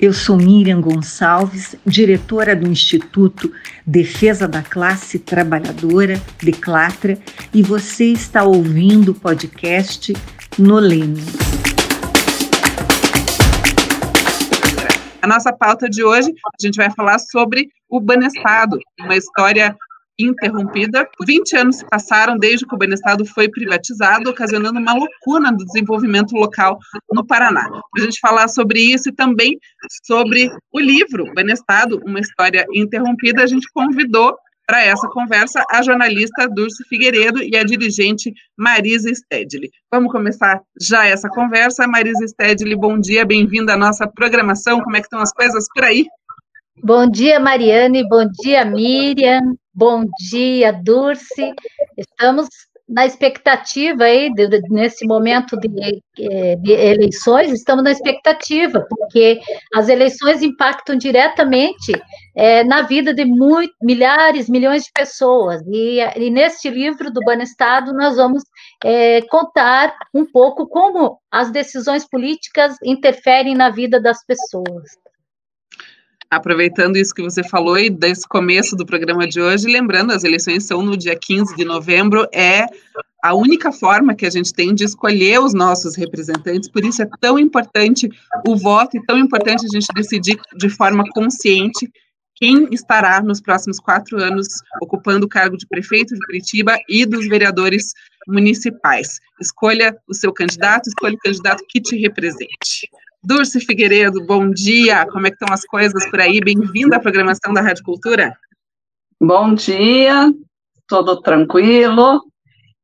Eu sou Miriam Gonçalves, diretora do Instituto Defesa da Classe Trabalhadora, Declatra, e você está ouvindo o podcast Nolene. A nossa pauta de hoje, a gente vai falar sobre o Banestado, uma história interrompida. 20 anos se passaram desde que o Banestado foi privatizado, ocasionando uma lacuna do desenvolvimento local no Paraná. Para a gente falar sobre isso e também sobre o livro Banestado, uma história interrompida, a gente convidou para essa conversa a jornalista Dulce Figueiredo e a dirigente Marisa Stedley. Vamos começar já essa conversa. Marisa Stedley, bom dia, bem-vinda à nossa programação. Como é que estão as coisas por aí? Bom dia, Mariane, bom dia, Miriam, bom dia, Dulce. Estamos na expectativa aí, de, de, nesse momento de, eh, de, eleições, estamos na expectativa, porque as eleições impactam diretamente é, na vida de muito, milhares, milhões de pessoas. E, e neste livro do Banestado, nós vamos é, contar um pouco como as decisões políticas interferem na vida das pessoas aproveitando isso que você falou e desse começo do programa de hoje, lembrando, as eleições são no dia 15 de novembro, é a única forma que a gente tem de escolher os nossos representantes, por isso é tão importante o voto e tão importante a gente decidir de forma consciente quem estará nos próximos quatro anos ocupando o cargo de prefeito de Curitiba e dos vereadores municipais. Escolha o seu candidato, escolha o candidato que te represente. Dulce Figueiredo, bom dia. Como é que estão as coisas por aí? Bem-vinda à programação da Rádio Cultura. Bom dia, tudo tranquilo.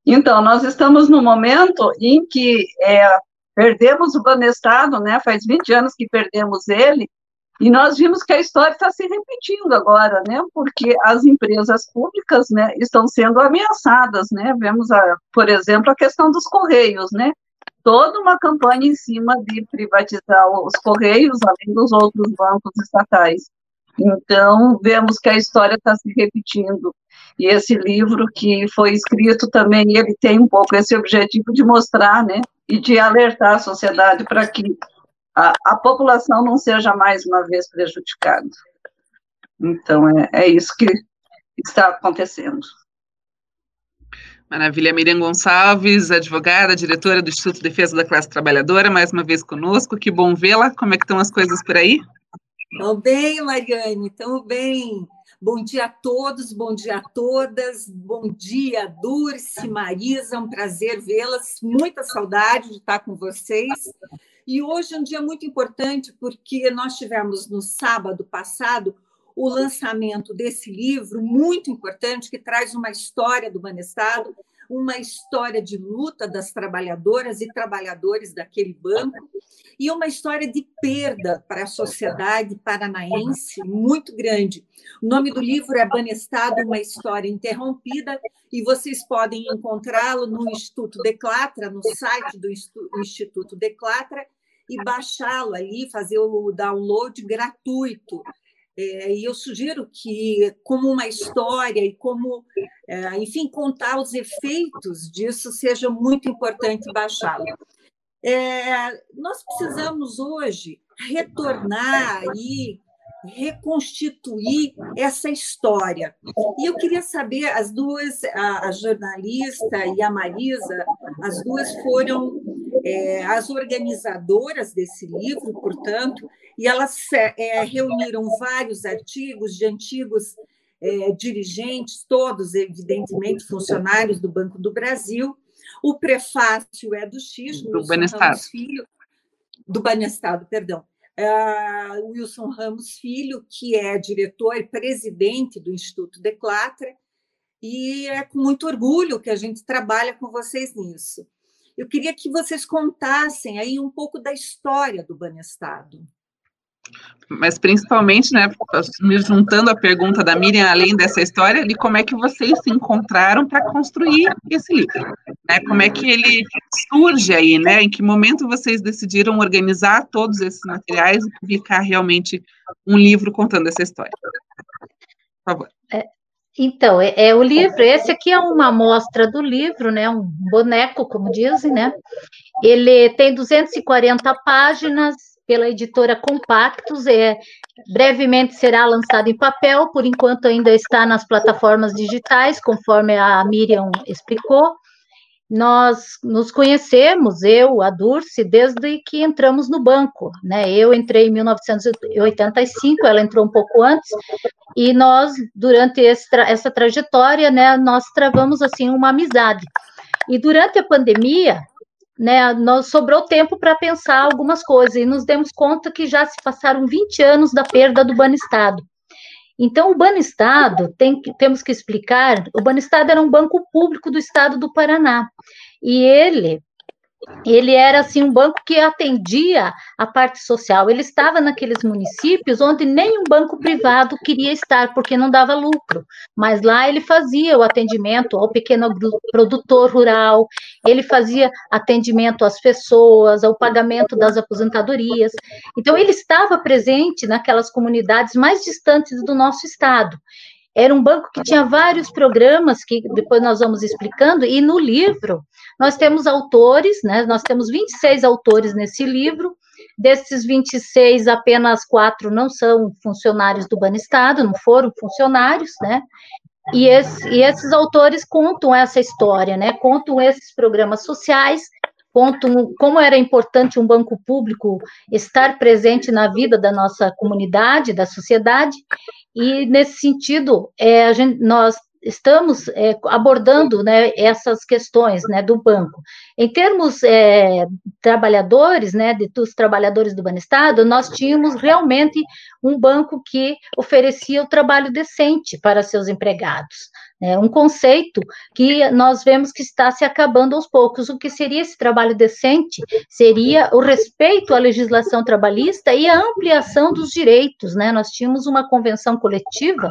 Então, nós estamos no momento em que é, perdemos o Banestado, né? Faz 20 anos que perdemos ele, e nós vimos que a história está se repetindo agora, né? Porque as empresas públicas, né, estão sendo ameaçadas, né? Vemos, a, por exemplo, a questão dos correios, né? Toda uma campanha em cima de privatizar os Correios, além dos outros bancos estatais. Então, vemos que a história está se repetindo. E esse livro que foi escrito também, ele tem um pouco esse objetivo de mostrar, né, e de alertar a sociedade para que a, a, população não seja mais uma vez prejudicada. Então, é, é isso que está acontecendo. Maravilha, Miriam Gonçalves, advogada, diretora do Instituto de Defesa da Classe Trabalhadora, mais uma vez conosco. Que bom vê-la. Como é que estão as coisas por aí? Estão bem, Mariane, estão bem. Bom dia a todos, bom dia a todas, bom dia, Dulce, Marisa, um prazer vê-las, muita saudade de estar com vocês. E hoje é um dia muito importante porque nós tivemos no sábado passado o lançamento desse livro muito importante que traz uma história do Banestado, uma história de luta das trabalhadoras e trabalhadores daquele banco e uma história de perda para a sociedade paranaense muito grande. O nome do livro é Banestado, uma história interrompida, e vocês podem encontrá-lo no Instituto Declatra, no site do Instituto Declatra, e baixá-lo ali, fazer o download gratuito. É, e eu sugiro que, como uma história e como, é, enfim, contar os efeitos disso seja muito importante baixá-lo. É, nós precisamos hoje retornar e reconstituir essa história. E eu queria saber, as duas, a, a jornalista e a Marisa, as duas foram é, as organizadoras desse livro, portanto, e elas é, reuniram vários artigos de antigos é, dirigentes, todos, evidentemente, funcionários do Banco do Brasil. O prefácio é do X, do Ramos Filho, do Banestado, perdão. Uh, Wilson Ramos Filho, que é diretor e presidente do Instituto Declatra, e é com muito orgulho que a gente trabalha com vocês nisso. Eu queria que vocês contassem aí um pouco da história do Banestado mas principalmente, né, me juntando à pergunta da Miriam, além dessa história, de como é que vocês se encontraram para construir esse livro, né, como é que ele surge aí, né, em que momento vocês decidiram organizar todos esses materiais e publicar realmente um livro contando essa história? Por favor. É, então, é, é, o livro, esse aqui é uma amostra do livro, né, um boneco, como dizem, né, ele tem 240 páginas, pela editora Compactos, é, brevemente será lançado em papel, por enquanto ainda está nas plataformas digitais, conforme a Miriam explicou. Nós nos conhecemos, eu, a Dulce, desde que entramos no banco, né? Eu entrei em 1985, ela entrou um pouco antes, e nós, durante essa trajetória, né, nós travamos, assim, uma amizade. E durante a pandemia, né, nós sobrou tempo para pensar algumas coisas e nos demos conta que já se passaram 20 anos da perda do Banestado. Então, o Banestado, tem, temos que explicar, o Banestado era um banco público do estado do Paraná, e ele ele era assim um banco que atendia a parte social. Ele estava naqueles municípios onde nem um banco privado queria estar porque não dava lucro. Mas lá ele fazia o atendimento ao pequeno produtor rural, ele fazia atendimento às pessoas, ao pagamento das aposentadorias. Então ele estava presente naquelas comunidades mais distantes do nosso estado. Era um banco que tinha vários programas que depois nós vamos explicando, e no livro nós temos autores, né? Nós temos 26 autores nesse livro. Desses 26, apenas quatro não são funcionários do Banestado, não foram funcionários, né? E, esse, e esses autores contam essa história, né? Contam esses programas sociais contam como era importante um banco público estar presente na vida da nossa comunidade, da sociedade, e nesse sentido, é, gente, nós estamos é, abordando né, essas questões né, do banco. Em termos é, trabalhadores, né, de, dos trabalhadores do Banestado, nós tínhamos realmente um banco que oferecia o trabalho decente para seus empregados. É um conceito que nós vemos que está se acabando aos poucos. O que seria esse trabalho decente? Seria o respeito à legislação trabalhista e a ampliação dos direitos. Né? Nós tínhamos uma convenção coletiva,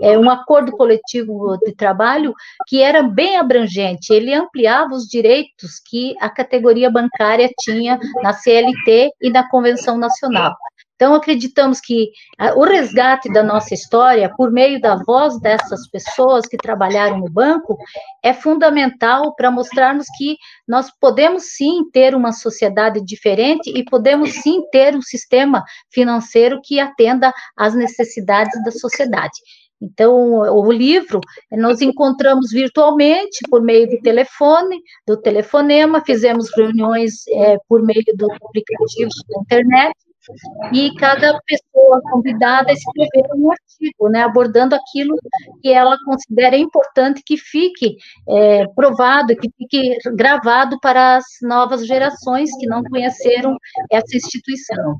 é, um acordo coletivo de trabalho que era bem abrangente. Ele ampliava os direitos que a categoria bancária tinha na CLT e na Convenção Nacional. Então, acreditamos que uh, o resgate da nossa história, por meio da voz dessas pessoas que trabalharam no banco, é fundamental para mostrarmos que nós podemos sim ter uma sociedade diferente e podemos sim ter um sistema financeiro que atenda às necessidades da sociedade. Então, o livro nós encontramos virtualmente por meio do telefone, do telefonema, fizemos reuniões é, por meio do aplicativo da internet, e cada pessoa convidada escrever um artigo, né, abordando aquilo que ela considera importante que fique é, provado, que fique gravado para as novas gerações que não conheceram essa instituição.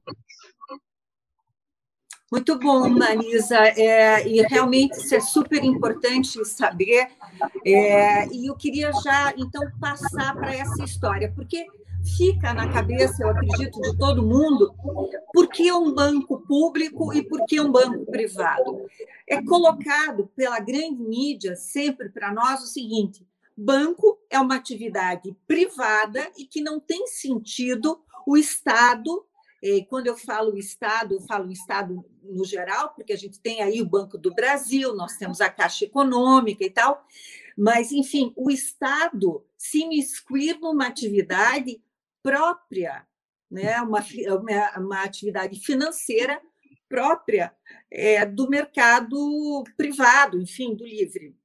Muito bom, Marisa, é, e realmente isso é super importante saber. É, e eu queria já, então, passar para essa história, porque fica na cabeça, eu acredito, de todo mundo, por que um banco público e por que um banco privado? É colocado pela grande mídia sempre para nós o seguinte: banco é uma atividade privada e que não tem sentido o Estado. Quando eu falo Estado, eu falo Estado no geral, porque a gente tem aí o Banco do Brasil, nós temos a Caixa Econômica e tal, mas, enfim, o Estado se imiscuir numa atividade própria, né? uma, uma, uma atividade financeira própria é, do mercado privado, enfim, do livre.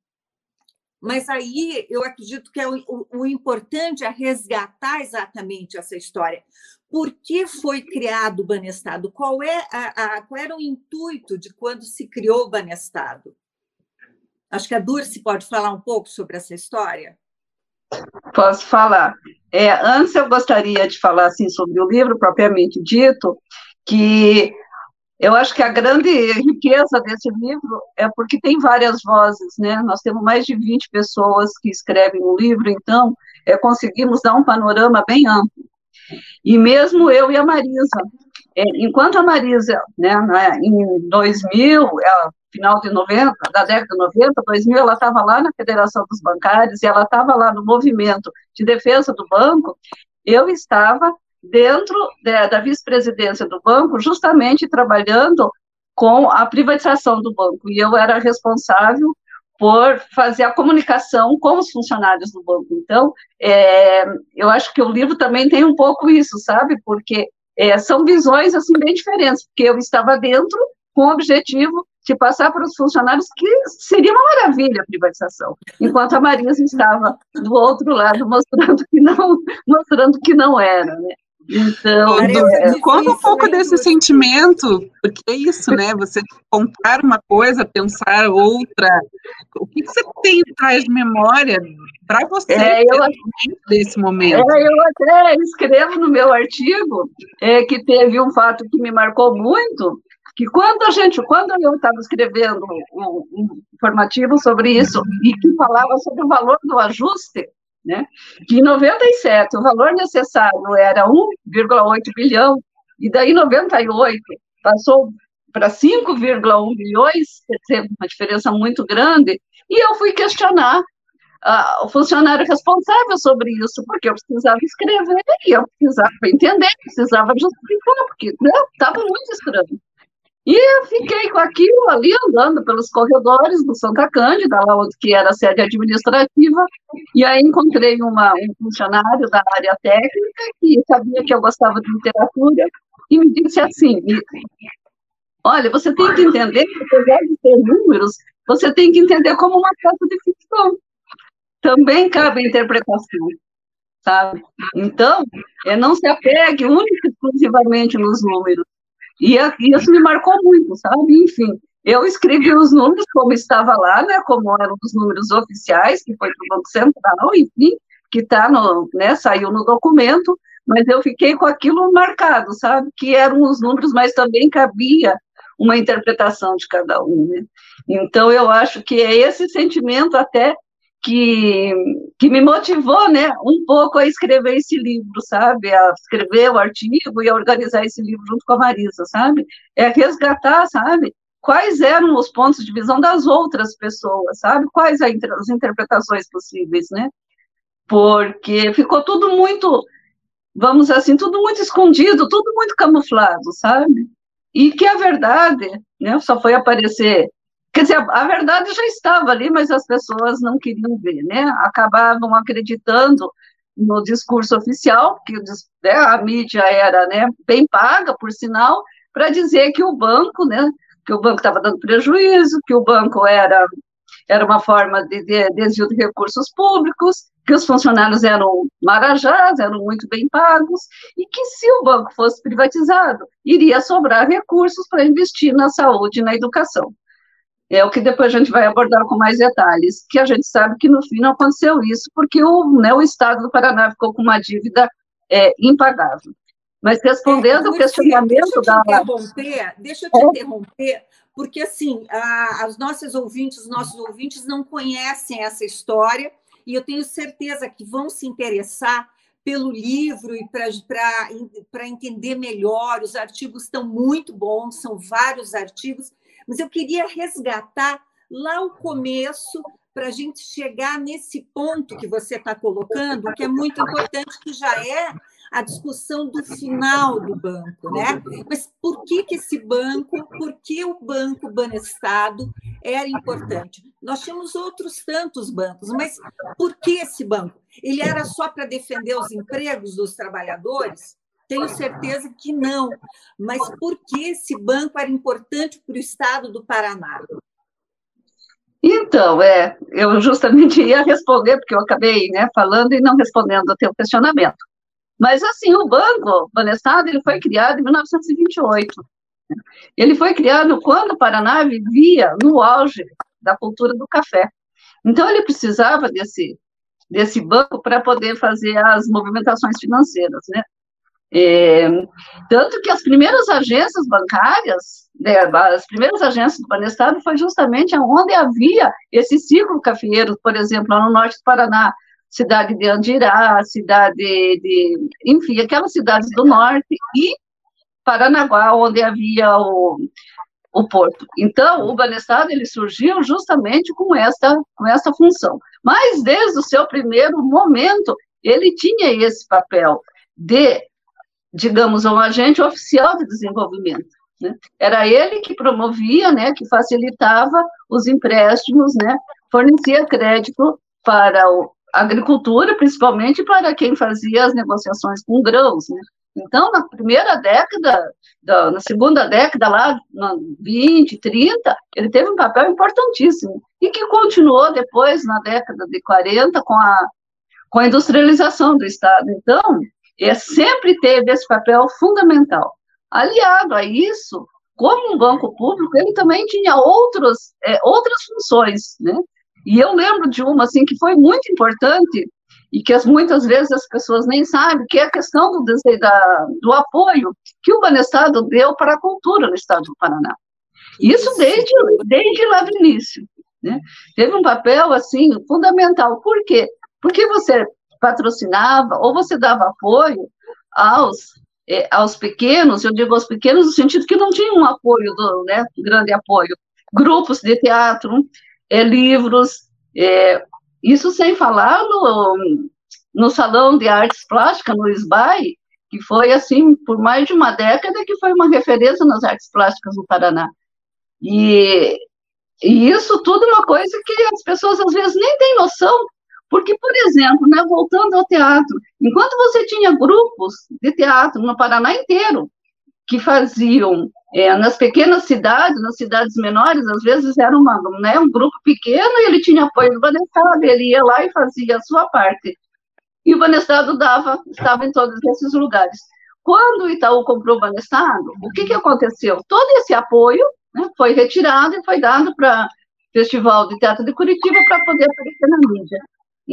Mas aí eu acredito que é o, o, o, importante é resgatar exatamente essa história. Por que foi criado o Banestado? Qual, é a, a, qual era o intuito de quando se criou o Banestado? Acho que a Durce pode falar um pouco sobre essa história. Posso falar. É, antes eu gostaria de falar assim sobre o livro propriamente dito, que eu acho que a grande riqueza desse livro é porque tem várias vozes, né? Nós temos mais de 20 pessoas que escrevem o livro, então é, conseguimos dar um panorama bem amplo. E mesmo eu e a Marisa, é, enquanto a Marisa, né, em 2000, ela final de 90, da década de 90, 2000, ela estava lá na Federação dos Bancários e ela estava lá no movimento de defesa do banco. Eu estava dentro de, da vice-presidência do banco, justamente trabalhando com a privatização do banco. E eu era responsável por fazer a comunicação com os funcionários do banco. Então, é, eu acho que o livro também tem um pouco isso, sabe? Porque é, são visões assim bem diferentes, porque eu estava dentro com o objetivo de passar para os funcionários que seria uma maravilha a privatização, enquanto a Marisa estava do outro lado mostrando que não, mostrando que não era, né? Então, é, conta um pouco desse sentimento, porque é isso, né? Você contar uma coisa, pensar outra. O que, que você tem atrás de memória para você é, eu, desse momento? É, eu até escrevo no meu artigo é, que teve um fato que me marcou muito, que quando a gente, quando eu estava escrevendo um, um informativo sobre isso e que falava sobre o valor do ajuste, né? Que em 97 o valor necessário era 1,8 bilhão, e daí em 98 passou para 5,1 bilhões, uma diferença muito grande, e eu fui questionar uh, o funcionário responsável sobre isso, porque eu precisava escrever, eu precisava entender, precisava justificar, porque estava muito estranho. E eu fiquei com aquilo ali andando pelos corredores do Santa Cândida, lá onde que era a sede administrativa, e aí encontrei uma, um funcionário da área técnica que sabia que eu gostava de literatura e me disse assim: Olha, você tem que entender apesar de ter números, você tem que entender como uma peça de ficção. Também cabe a interpretação, sabe? Então, não se apegue única e exclusivamente nos números e, isso me marcou muito, sabe? Enfim, eu escrevi os números como estava lá, né? Como eram os números oficiais, que foi do Banco Central, enfim, que tá no, né? Saiu no documento, mas eu fiquei com aquilo marcado, sabe? Que eram os números, mas também cabia uma interpretação de cada um, né? Então eu acho que é esse sentimento até que, que me motivou, né, um pouco a escrever esse livro, sabe, a escrever o artigo e a organizar esse livro junto com a Marisa, sabe, é resgatar, sabe, quais eram os pontos de visão das outras pessoas, sabe, quais as interpretações possíveis, né, porque ficou tudo muito, vamos assim, tudo muito escondido, tudo muito camuflado, sabe, e que a verdade, né, só foi aparecer Quer dizer, a verdade já estava ali, mas as pessoas não queriam ver, né? Acabavam acreditando no discurso oficial, que né, a mídia era né, bem paga, por sinal, para dizer que o banco, né, que o banco estava dando prejuízo, que o banco era, era uma forma de, de desvio de recursos públicos, que os funcionários eram marajás, eram muito bem pagos, e que se o banco fosse privatizado, iria sobrar recursos para investir na saúde e na educação. É o que depois a gente vai abordar com mais detalhes, que a gente sabe que no fim não aconteceu isso, porque o, né, o Estado do Paraná ficou com uma dívida é, impagável. Mas respondendo é, o questionamento deixa eu da. Interromper, deixa eu te é. interromper, porque assim, a, as nossas ouvintes, os nossos ouvintes não conhecem essa história, e eu tenho certeza que vão se interessar pelo livro e para entender melhor. Os artigos estão muito bons, são vários artigos, mas eu queria resgatar lá o começo para a gente chegar nesse ponto que você está colocando, que é muito importante, que já é a discussão do final do banco, né? Mas por que, que esse banco, por que o Banco Banestado era importante? Nós tínhamos outros tantos bancos, mas por que esse banco? Ele era só para defender os empregos dos trabalhadores? Tenho certeza que não. Mas por que esse banco era importante para o estado do Paraná? Então, é, eu justamente ia responder, porque eu acabei né, falando e não respondendo ao teu questionamento. Mas, assim, o Banco Banestado, ele foi criado em 1928. Ele foi criado quando o Paraná vivia no auge da cultura do café. Então, ele precisava desse, desse banco para poder fazer as movimentações financeiras, né? É, tanto que as primeiras agências bancárias, né, as primeiras agências do Banestado foi justamente onde havia esse ciclo cafeeiro, por exemplo, lá no norte do Paraná, cidade de Andirá, cidade de, enfim, aquelas cidades do norte, e Paranaguá, onde havia o, o porto. Então, o Banestado, ele surgiu justamente com essa, com essa função. Mas, desde o seu primeiro momento, ele tinha esse papel de digamos, um agente oficial de desenvolvimento. Né? Era ele que promovia, né, que facilitava os empréstimos, né, fornecia crédito para a agricultura, principalmente para quem fazia as negociações com grãos. Né? Então, na primeira década, da, na segunda década, lá, na 20, 30, ele teve um papel importantíssimo, e que continuou depois, na década de 40, com a, com a industrialização do Estado. Então, ele sempre teve esse papel fundamental. Aliado a isso, como um banco público, ele também tinha outros, é, outras funções, né? E eu lembro de uma, assim, que foi muito importante, e que as, muitas vezes as pessoas nem sabem, que é a questão do, da, do apoio que o Banestado deu para a cultura no estado do Paraná. Isso desde, desde lá do início. Né? Teve um papel, assim, fundamental. Por quê? Porque você patrocinava ou você dava apoio aos, é, aos pequenos, eu digo aos pequenos no sentido que não tinham um apoio, do, né, grande apoio, grupos de teatro, é, livros, é, isso sem falar no, no Salão de Artes Plásticas, no SBAI, que foi, assim, por mais de uma década, que foi uma referência nas artes plásticas no Paraná. E, e isso tudo é uma coisa que as pessoas, às vezes, nem têm noção, porque, por exemplo, né, voltando ao teatro, enquanto você tinha grupos de teatro no Paraná inteiro, que faziam é, nas pequenas cidades, nas cidades menores, às vezes era uma, né, um grupo pequeno e ele tinha apoio do Banestado, ele ia lá e fazia a sua parte. E o Banestado dava, estava em todos esses lugares. Quando o Itaú comprou o Banestado, o que, que aconteceu? Todo esse apoio né, foi retirado e foi dado para o Festival de Teatro de Curitiba para poder aparecer na mídia.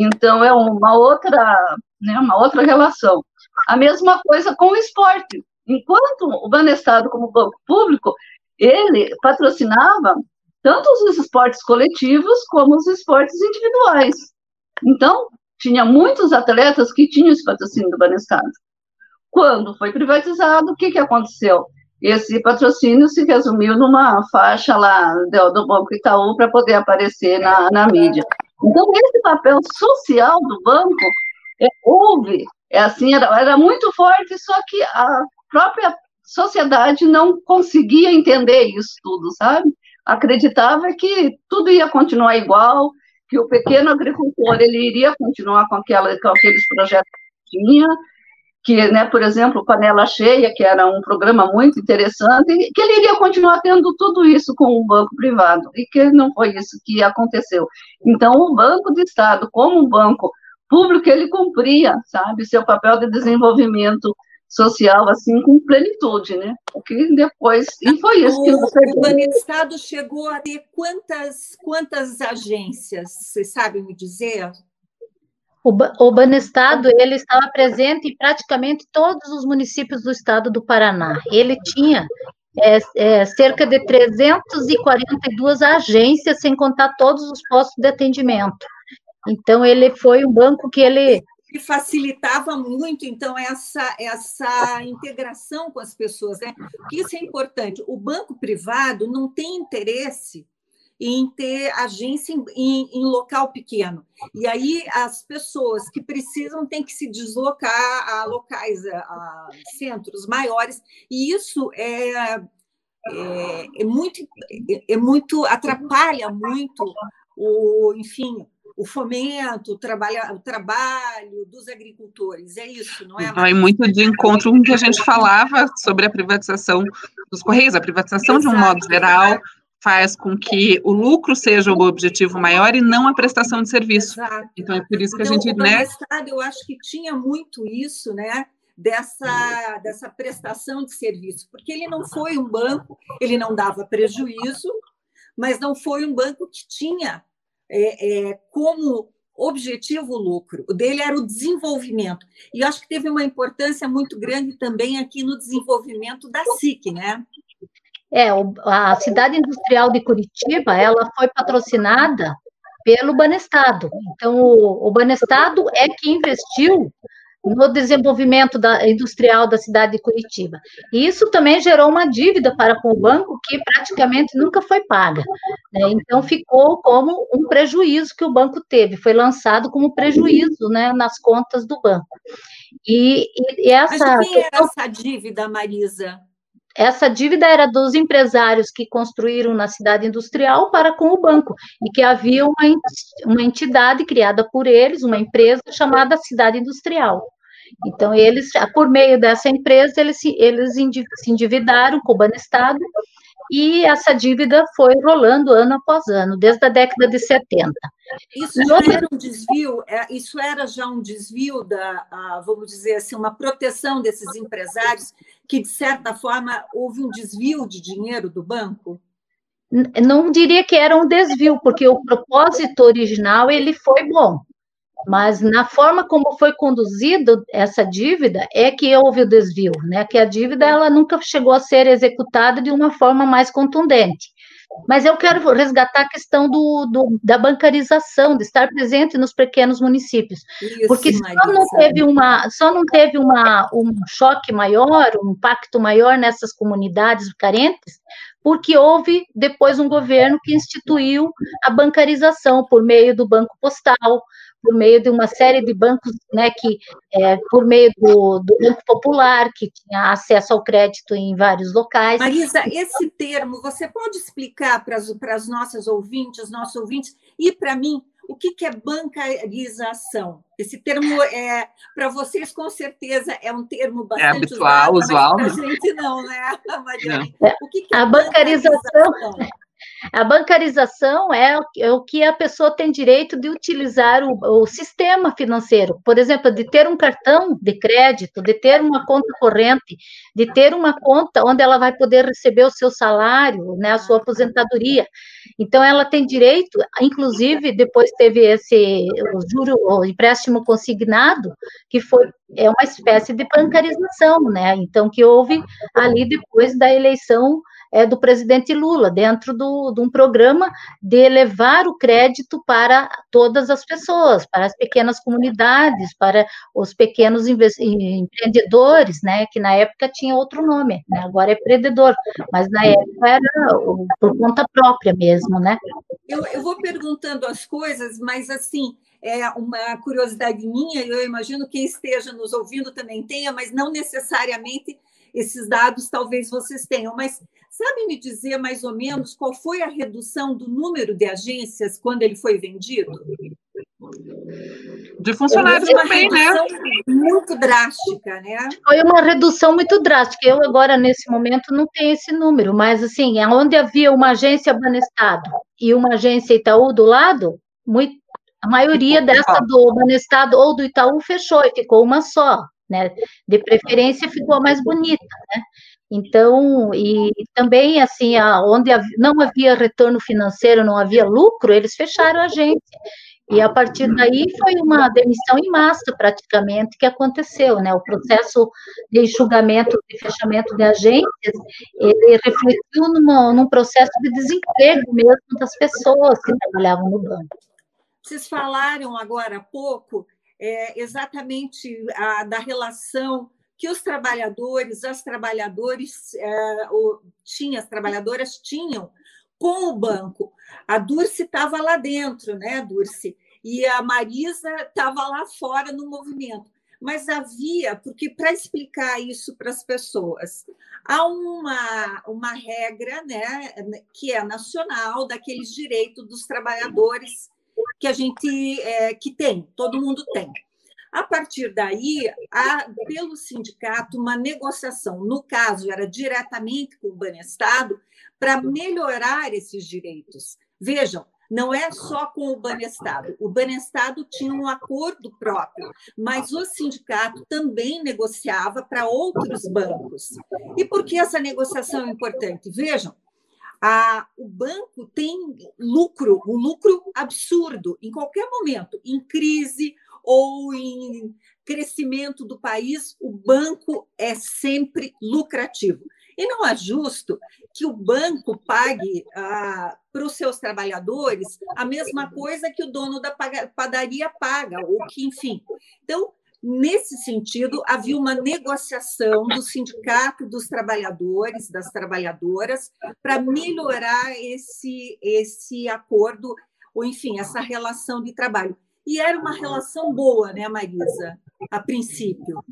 Então, é uma outra, né, uma outra relação. A mesma coisa com o esporte. Enquanto o Banestado, como banco público, ele patrocinava tanto os esportes coletivos como os esportes individuais. Então, tinha muitos atletas que tinham esse patrocínio do Banestado. Quando foi privatizado, o que, que aconteceu? Esse patrocínio se resumiu numa faixa lá do, do Banco Itaú para poder aparecer na, na mídia. Então, esse papel social do banco é, houve, é assim, era, era muito forte, só que a própria sociedade não conseguia entender isso tudo, sabe? Acreditava que tudo ia continuar igual, que o pequeno agricultor ele iria continuar com, aquela, com aqueles projetos que tinha, que, né, por exemplo, Panela Cheia, que era um programa muito interessante, que ele iria continuar tendo tudo isso com o banco privado, e que não foi isso que aconteceu. Então, o Banco de Estado, como um banco público, ele cumpria, sabe, seu papel de desenvolvimento social assim com plenitude, né? O que depois e foi isso o, que você o Banestado chegou a ter quantas quantas agências? Você sabe me dizer? O, Banestado ele estava presente em praticamente todos os municípios do estado do Paraná. Ele tinha é, é, cerca de 342 agências, sem contar todos os postos de atendimento. Então ele foi um banco que ele facilitava muito, então, essa, essa integração com as pessoas. Né? Isso é importante. O banco privado não tem interesse em ter agência em, em, em, local pequeno. E aí as pessoas que precisam têm que se deslocar a locais, a, a centros maiores, e isso é, é, é muito, é, é muito atrapalha muito o, enfim, o fomento, o trabalho, o trabalho dos agricultores. É isso, não é? Vai muito de encontro com o que a gente falava sobre a privatização dos Correios. A privatização, Exato, de um modo geral, faz com que o lucro seja o objetivo maior e não a prestação de serviço. Exato. Então, é por isso que então, a gente... Né? Estado, eu acho que tinha muito isso, né? Dessa, dessa prestação de serviço, porque ele não foi um banco, ele não dava prejuízo, mas não foi um banco que tinha é, é, como objetivo o lucro, o dele era o desenvolvimento. E acho que teve uma importância muito grande também aqui no desenvolvimento da SIC, né? É, a cidade industrial de Curitiba, ela foi patrocinada pelo Banestado. Então, o, o Banestado é que investiu no desenvolvimento da, industrial da cidade de Curitiba. E isso também gerou uma dívida para com o banco que praticamente nunca foi paga. Né? Então, ficou como um prejuízo que o banco teve, foi lançado como prejuízo né, nas contas do banco. E, e essa. Mas quem era essa dívida, Marisa? Essa dívida era dos empresários que construíram na cidade industrial para com o banco, e que havia uma, uma entidade criada por eles, uma empresa chamada Cidade Industrial. Então, eles, por meio dessa empresa, eles se, eles se endividaram com o Banestado e essa dívida foi rolando ano após ano, desde a década de 70. Isso já era um desvio, é, isso era já um desvio da, vamos dizer assim, uma proteção desses empresários, que, de certa forma, houve um desvio de dinheiro do banco? Não diria que era um desvio, porque o propósito original ele foi bom. Mas na forma como foi conduzido essa dívida é que houve o desvio, né? Que a dívida ela nunca chegou a ser executada de uma forma mais contundente. Mas eu quero resgatar a questão do, do da bancarização, de estar presente nos pequenos municípios, Isso, porque só não teve uma, só não teve uma, um choque maior, um impacto maior nessas comunidades carentes, porque houve depois um governo que instituiu a bancarização por meio do Banco Postal, por meio de uma série de bancos, né, que é, por meio do, do, Banco Popular, que tinha acesso ao crédito em vários locais. Marisa, esse termo, você pode explicar para as, para as nossas ouvintes, nossos ouvintes, e para mim, o que, que é bancarização? Esse termo é para vocês com certeza é um termo é bastante é habitual, usual. Para a gente não, né, Mariane? O que, que é a bancarização? bancarização? A bancarização é, é, o que a pessoa tem direito de utilizar o, o, sistema financeiro. Por exemplo, de ter um cartão de crédito, de ter uma conta corrente, de ter uma conta onde ela vai poder receber o seu salário, né, a sua aposentadoria. Então, ela tem direito, inclusive, depois teve esse o juro, o empréstimo consignado, que foi é uma espécie de bancarização, né? Então, que houve ali depois da eleição é, do presidente Lula, dentro do, de um programa de elevar o crédito para todas as pessoas, para as pequenas comunidades, para os pequenos empreendedores, né, que na época tinha outro nome, né, agora é empreendedor, mas na época era por conta própria mesmo, né. Eu, eu vou perguntando as coisas, mas assim, é uma curiosidade minha, eu imagino quem esteja nos ouvindo também tenha, mas não necessariamente esses dados talvez vocês tenham, mas sabe me dizer mais ou menos qual foi a redução do número de agências quando ele foi vendido? De funcionários também, né? Muito drástica, né? Foi uma redução muito drástica. Eu agora, nesse momento, não tenho esse número, mas assim, onde havia uma agência Banestado e uma agência Itaú do lado, muito, a maioria dessa do Banestado ou do Itaú fechou e ficou uma só né? De preferência ficou mais bonita, né? Então, e também, assim, onde não havia retorno financeiro, não havia lucro, eles fecharam a agência. E a partir daí foi uma demissão em massa, praticamente, que aconteceu, né? O processo de enxugamento, de fechamento de agências, ele refletiu numa, num processo de desemprego mesmo das pessoas que trabalhavam no banco. Vocês falaram agora há pouco é, exatamente a, da relação que os trabalhadores, as trabalhadoras, é, tinha, as trabalhadoras tinham com o banco. A Durce estava lá dentro, né, Durce? E a Marisa estava lá fora no movimento. Mas havia, porque para explicar isso para as pessoas, há uma, uma regra né, que é nacional daqueles direitos dos trabalhadores que a gente é, que tem, todo mundo tem. A partir daí, há, pelo sindicato, uma negociação, no caso, era diretamente com o Banestado, para melhorar esses direitos. Vejam, não é só com o Banestado. O Banestado tinha um acordo próprio, mas o sindicato também negociava para outros bancos. E por que essa negociação é importante? Vejam, a, o banco tem lucro, um lucro absurdo em qualquer momento, em crise ou em crescimento do país, o banco é sempre lucrativo. E não é justo que o banco pague ah, para os seus trabalhadores a mesma coisa que o dono da padaria paga, ou que, enfim. Então, Nesse sentido, havia uma negociação do sindicato dos trabalhadores, das trabalhadoras, para melhorar esse, esse acordo, ou enfim, essa relação de trabalho. E era uma relação boa, né, Marisa, a princípio?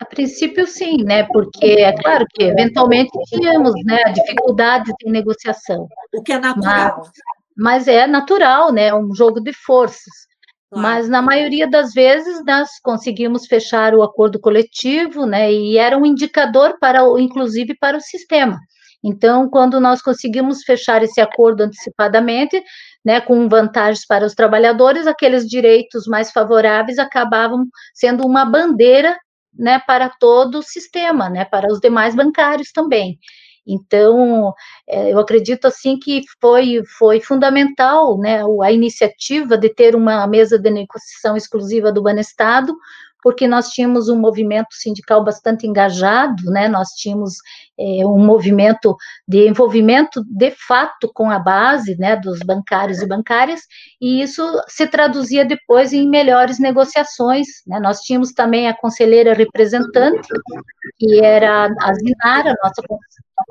A princípio, sim, né? Porque é claro que eventualmente tínhamos né, dificuldades em negociação. O que é natural. Mas, mas é natural, né? Um jogo de forças. Mas na maioria das vezes nós conseguimos fechar o acordo coletivo, né? E era um indicador para, inclusive, para o sistema. Então, quando nós conseguimos fechar esse acordo antecipadamente, né, com vantagens para os trabalhadores, aqueles direitos mais favoráveis acabavam sendo uma bandeira, né, para todo o sistema, né, para os demais bancários também. Então, é, eu acredito assim que foi, foi fundamental né, a iniciativa de ter uma mesa de negociação exclusiva do Banestado, porque nós tínhamos um movimento sindical bastante engajado, né? Nós tínhamos é, um movimento de envolvimento de fato com a base, né, dos bancários e bancárias, e isso se traduzia depois em melhores negociações, né? Nós tínhamos também a conselheira representante, que era a Zinara, nossa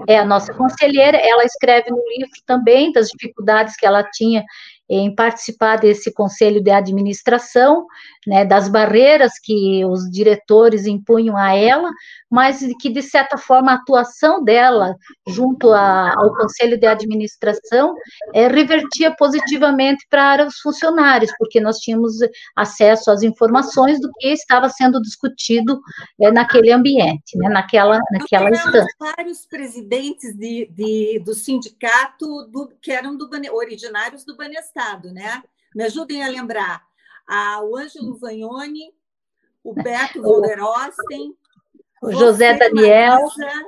é a nossa conselheira, ela escreve no livro também das dificuldades que ela tinha em participar desse conselho de administração, né, das barreiras que os diretores impunham a ela, mas que, de certa forma, a atuação dela junto a, ao conselho de administração é, revertia positivamente para os funcionários, porque nós tínhamos acesso às informações do que estava sendo discutido é, naquele ambiente, né, naquela, naquela instância. vários presidentes de, de, do sindicato do, que eram do, originários do Banestado, né? Me ajudem a lembrar. Ah, o Ângelo Vagnoni, o Beto Volderosten, o José Daniel, Marisa,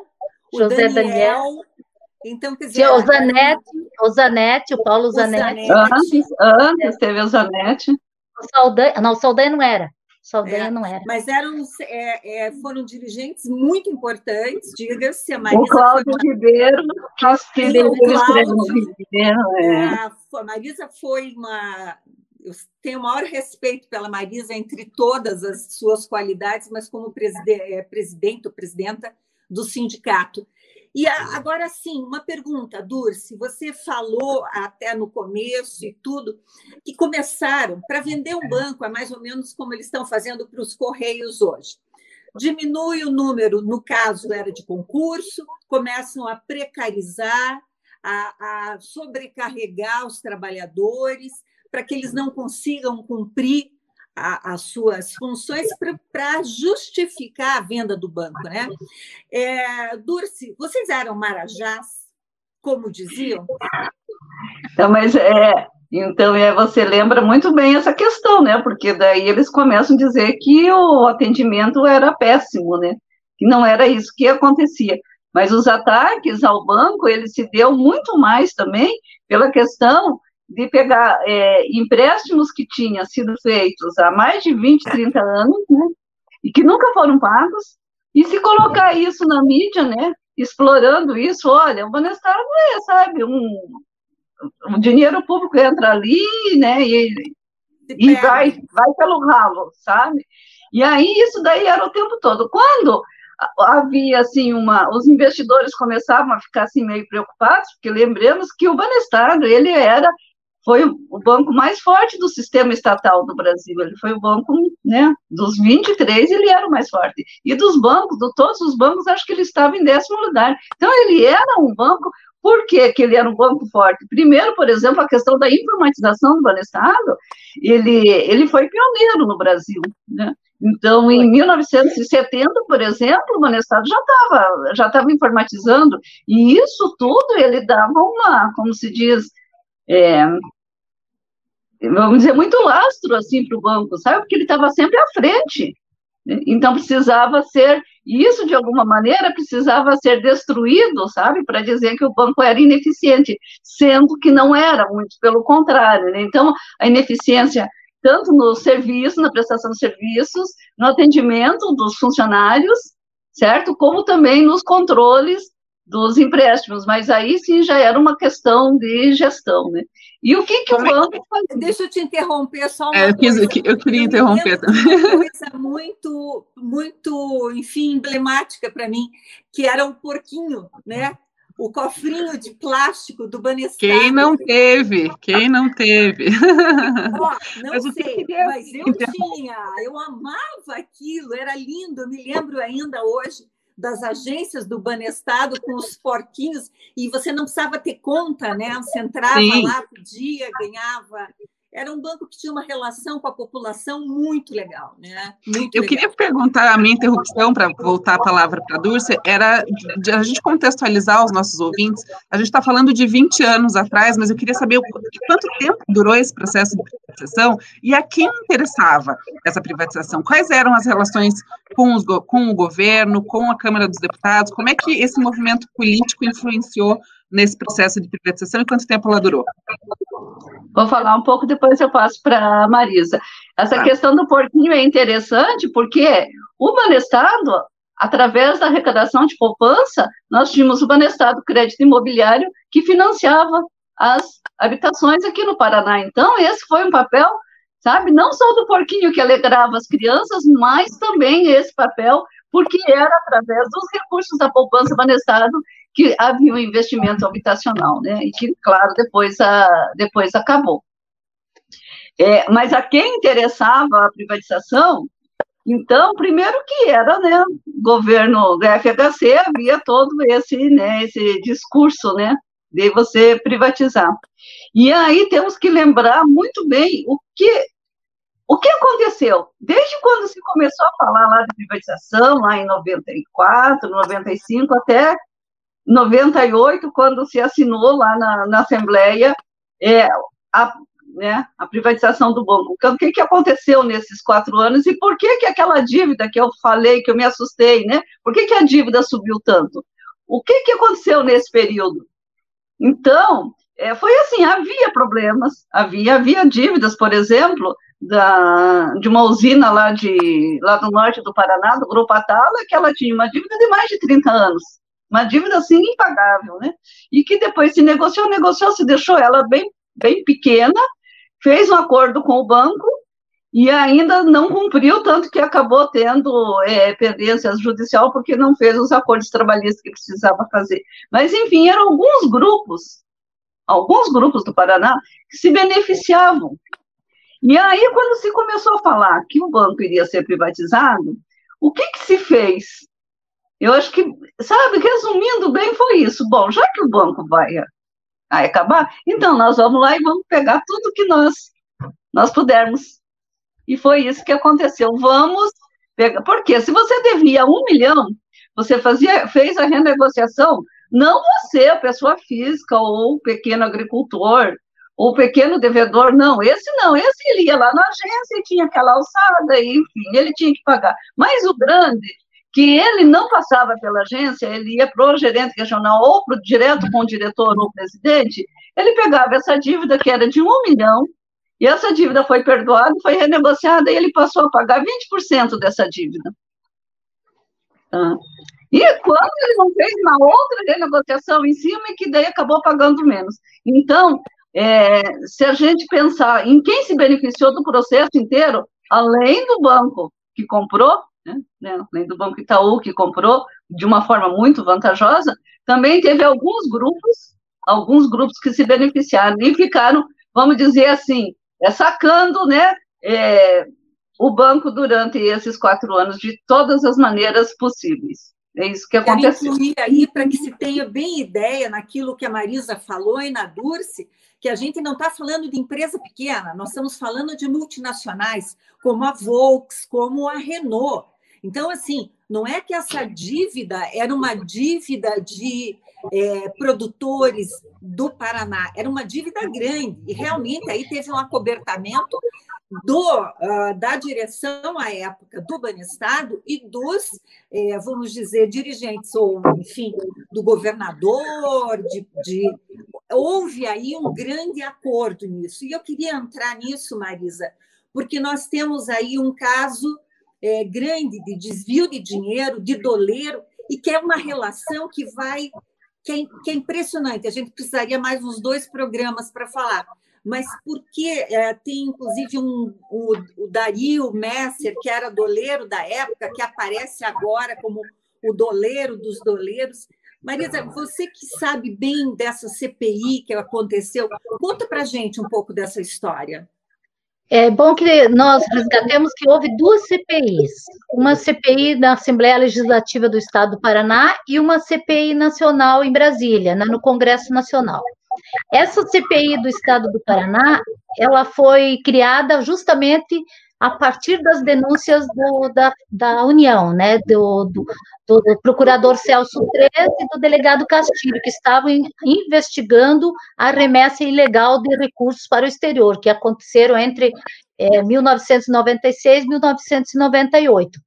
o José Daniel. Daniel. Então, quer dizer, o Zanetti, o Zanetti, o Paulo o Zanetti. Antes, antes teve o Zanetti. O Saldanha, não, o Saldanha não era. Saldanha é, não era. Mas eram, é, é, foram dirigentes muito importantes, diga-se, a Marisa. O Cláudio foi... Ribeiro, que Ribeiro, Ribeiro é. A Marisa foi uma eu tenho o maior respeito pela Marisa entre todas as suas qualidades, mas como é, presidente ou presidenta do sindicato. E agora sim, uma pergunta, Durce, você falou até no começo e tudo, que começaram para vender um banco, é mais ou menos como eles estão fazendo para os Correios hoje. Diminui o número, no caso era de concurso, começam a precarizar, a, a sobrecarregar os trabalhadores, para que eles não consigam cumprir a, as suas funções para justificar a venda do banco, né? É, Durce, vocês eram marajás, como diziam? Não, mas é, então é, você lembra muito bem essa questão, né? Porque daí eles começam a dizer que o atendimento era péssimo, né? Que não era isso que acontecia. Mas os ataques ao banco, ele se deu muito mais também pela questão de pegar é, empréstimos que tinham sido feitos há mais de 20, 30 anos, né, e que nunca foram pagos, e se colocar isso na mídia, né, explorando isso, olha, o Banestar é, sabe, um, um dinheiro público entra ali, né, e, e vai, vai pelo ralo, sabe? E aí isso daí era o tempo todo. Quando havia assim uma, os investidores começavam a ficar assim meio preocupados, porque lembremos que o Banestado ele era foi o banco mais forte do sistema estatal do Brasil. Ele foi o banco, né, dos 23, ele era o mais forte. E dos bancos, de todos os bancos, acho que ele estava em décimo lugar. Então, ele era um banco. Por que, que ele era um banco forte? Primeiro, por exemplo, a questão da informatização do Banestado, ele, ele foi pioneiro no Brasil, né? Então, em 1970, por exemplo, o Banestado já estava já estava informatizando, e isso tudo ele dava uma, como se diz, é, vamos dizer, muito lastro assim para o banco, sabe? Porque ele estava sempre à frente. Então precisava ser, isso de alguma maneira precisava ser destruído, sabe, para dizer que o banco era ineficiente, sendo que não era, muito pelo contrário. Né? Então a ineficiência tanto no serviço, na prestação de serviços, no atendimento dos funcionários, certo? Como também nos controles dos empréstimos, mas aí sim já era uma questão de gestão, né? E o que, que o banco fazia? Deixa eu te interromper só uma é, eu, quis, coisa. Eu, queria interromper também. Uma coisa muito, muito, enfim, emblemática para mim, que era o porquinho, né? O cofrinho de plástico do Banestado. Quem não teve? Quem não teve? Ó, não mas sei, mas eu tinha, eu amava aquilo, era lindo, eu me lembro ainda hoje das agências do Banestado com os porquinhos, e você não precisava ter conta, né? Você entrava Sim. lá, podia, ganhava. Era um banco que tinha uma relação com a população muito legal, né? Muito Eu legal. queria perguntar, a minha interrupção, para voltar a palavra para a Dulce, era de a gente contextualizar os nossos ouvintes. A gente está falando de 20 anos atrás, mas eu queria saber quanto tempo durou esse processo de privatização e a quem interessava essa privatização. Quais eram as relações com, os, com o governo, com a Câmara dos Deputados? Como é que esse movimento político influenciou nesse processo de privatização e quanto tempo ela durou? Vou falar um pouco, depois eu passo para a Marisa. Essa Tá. questão do porquinho é interessante porque o Banestado, através da arrecadação de poupança, nós tínhamos o Banestado Crédito Imobiliário que financiava as habitações aqui no Paraná. Então, esse foi um papel, sabe, não só do porquinho que alegrava as crianças, mas também esse papel, porque era através dos recursos da poupança Banestado que havia um investimento habitacional, né? E que, claro, depois, a, depois acabou. É, mas a quem interessava a privatização, então, primeiro que era, né, governo do FHC, havia todo esse, né, esse discurso, né, de você privatizar. E aí temos que lembrar muito bem o que o que aconteceu? Desde quando se começou a falar lá de privatização, lá em 94, 95, até 98, quando se assinou lá na, na Assembleia é, a, né, a privatização do banco. Então, o que, que aconteceu nesses quatro anos e por que, que aquela dívida que eu falei, que eu me assustei, né? Por que, que a dívida subiu tanto? O que, que aconteceu nesse período? Então, é, foi assim, havia problemas, havia, havia dívidas, por exemplo, da, de uma usina lá, de, lá do norte do Paraná, do Grupo Atala, que ela tinha uma dívida de mais de 30 anos, uma dívida assim impagável, né? E que depois se negociou, negociou, se deixou ela bem, bem pequena, fez um acordo com o banco e ainda não cumpriu, tanto que acabou tendo é, pendência judicial porque não fez os acordos trabalhistas que precisava fazer. Mas, enfim, eram alguns grupos, alguns grupos do Paraná que se beneficiavam e aí, quando se começou a falar que o banco iria ser privatizado, o que, que se fez? Eu acho que, sabe, resumindo bem, foi isso. Bom, já que o banco vai, acabar, então nós vamos lá e vamos pegar tudo que nós, nós pudermos. E foi isso que aconteceu. Vamos pegar. Porque se você devia um milhão, você fazia, fez a renegociação, não você, a pessoa física ou o pequeno agricultor, o pequeno devedor, não, esse não, esse ele ia lá na agência e tinha aquela alçada, enfim, ele tinha que pagar. Mas o grande, que ele não passava pela agência, ele ia para o gerente regional ou pro, direto com o diretor ou o presidente, ele pegava essa dívida que era de um milhão, e essa dívida foi perdoada, foi renegociada, e ele passou a pagar 20% dessa dívida. Ah. E quando ele não fez uma outra renegociação em cima, e que daí acabou pagando menos. Então, é, se a gente pensar em quem se beneficiou do processo inteiro, além do banco que comprou, né, além do Banco Itaú que comprou de uma forma muito vantajosa, também teve alguns grupos, alguns grupos que se beneficiaram e ficaram, vamos dizer assim, sacando, né, é, o banco durante esses quatro anos de todas as maneiras possíveis. É isso que aconteceu. Quero incluir aí para que se tenha bem ideia naquilo que a Marisa falou e na Durce, que a gente não está falando de empresa pequena, nós estamos falando de multinacionais, como a Volks, como a Renault. Então, assim, não é que essa dívida era uma dívida de é, produtores do Paraná, era uma dívida grande, e realmente aí teve um acobertamento do, uh, da direção à época do Banestado e dos, eh, vamos dizer, dirigentes, ou, enfim, do governador, de, de, houve aí um grande acordo nisso. E eu queria entrar nisso, Marisa, porque nós temos aí um caso eh, grande de desvio de dinheiro, de doleiro, e que é uma relação que vai. Que é, que é impressionante, a gente precisaria mais uns dois programas para falar mas porque é, tem inclusive um, o, o Dario Messer, que era doleiro da época, que aparece agora como o doleiro dos doleiros. Marisa, você que sabe bem dessa CPI que aconteceu, conta para gente um pouco dessa história. É bom que nós resgatemos que houve duas CPIs, uma CPI da Assembleia Legislativa do Estado do Paraná e uma CPI nacional em Brasília, né, no Congresso Nacional. Essa CPI do Estado do Paraná, ela foi criada justamente a partir das denúncias do, da, da União, né, do, do, do, procurador Celso Treze e do delegado Castilho, que estavam investigando a remessa ilegal de recursos para o exterior, que aconteceram entre é, 1996 e 1998.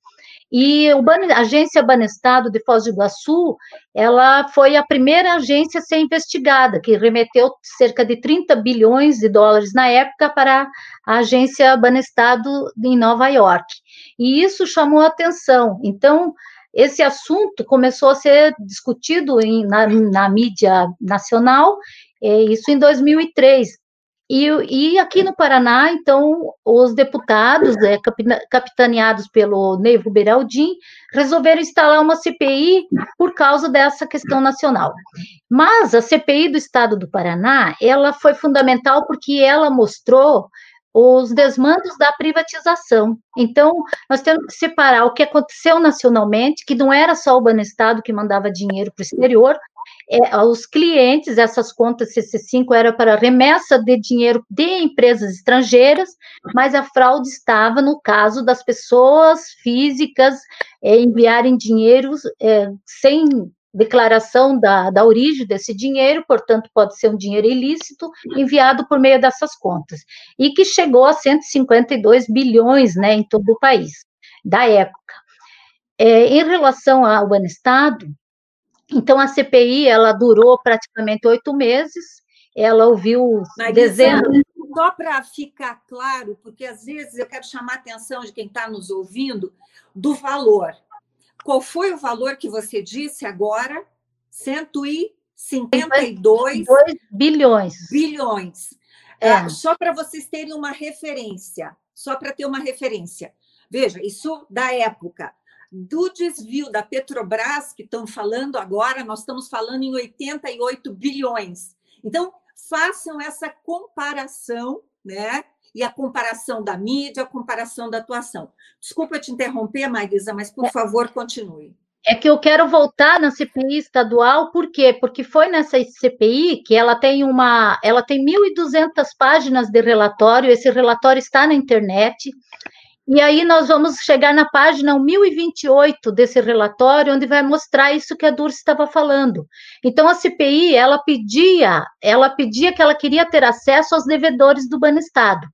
E a agência Banestado de Foz do Iguaçu, ela foi a primeira agência a ser investigada, que remeteu cerca de 30 bilhões de dólares na época para a agência Banestado em Nova York. E isso chamou atenção. Então, esse assunto começou a ser discutido em, na, na mídia nacional, isso em 2003, e, e, aqui no Paraná, então, os deputados, é, capitaneados pelo Neivo Beraldim, resolveram instalar uma CPI por causa dessa questão nacional. Mas a CPI do Estado do Paraná, ela foi fundamental porque ela mostrou os desmandos da privatização. Então, nós temos que separar o que aconteceu nacionalmente, que não era só o Banestado que mandava dinheiro para o exterior, é, os clientes, essas contas CC5 era para remessa de dinheiro de empresas estrangeiras, mas a fraude estava no caso das pessoas físicas é, enviarem dinheiro é, sem declaração da, da origem desse dinheiro, portanto, pode ser um dinheiro ilícito enviado por meio dessas contas, e que chegou a 152 bilhões né, em todo o país, da época. É, em relação ao Estado, então, a CPI, ela durou praticamente oito meses, ela ouviu dezenas... Só para ficar claro, porque às vezes eu quero chamar a atenção de quem está nos ouvindo do valor. Qual foi o valor que você disse agora? 152 bilhões. Bilhões. É. Ah, só para vocês terem uma referência, só para ter uma referência. Veja, isso da época do desvio da Petrobras, que estão falando agora, nós estamos falando em 88 bilhões. Então, façam essa comparação, né? E a comparação da mídia, a comparação da atuação. Desculpa te interromper, Marisa, mas por é. favor, continue. É que eu quero voltar na CPI estadual, por quê? Porque foi nessa CPI que ela tem uma, ela tem 1.200 páginas de relatório, esse relatório está na internet, e aí nós vamos chegar na página 1028 desse relatório, onde vai mostrar isso que a Dulce estava falando. Então a CPI, ela pedia, ela pedia que ela queria ter acesso aos devedores do Banestado.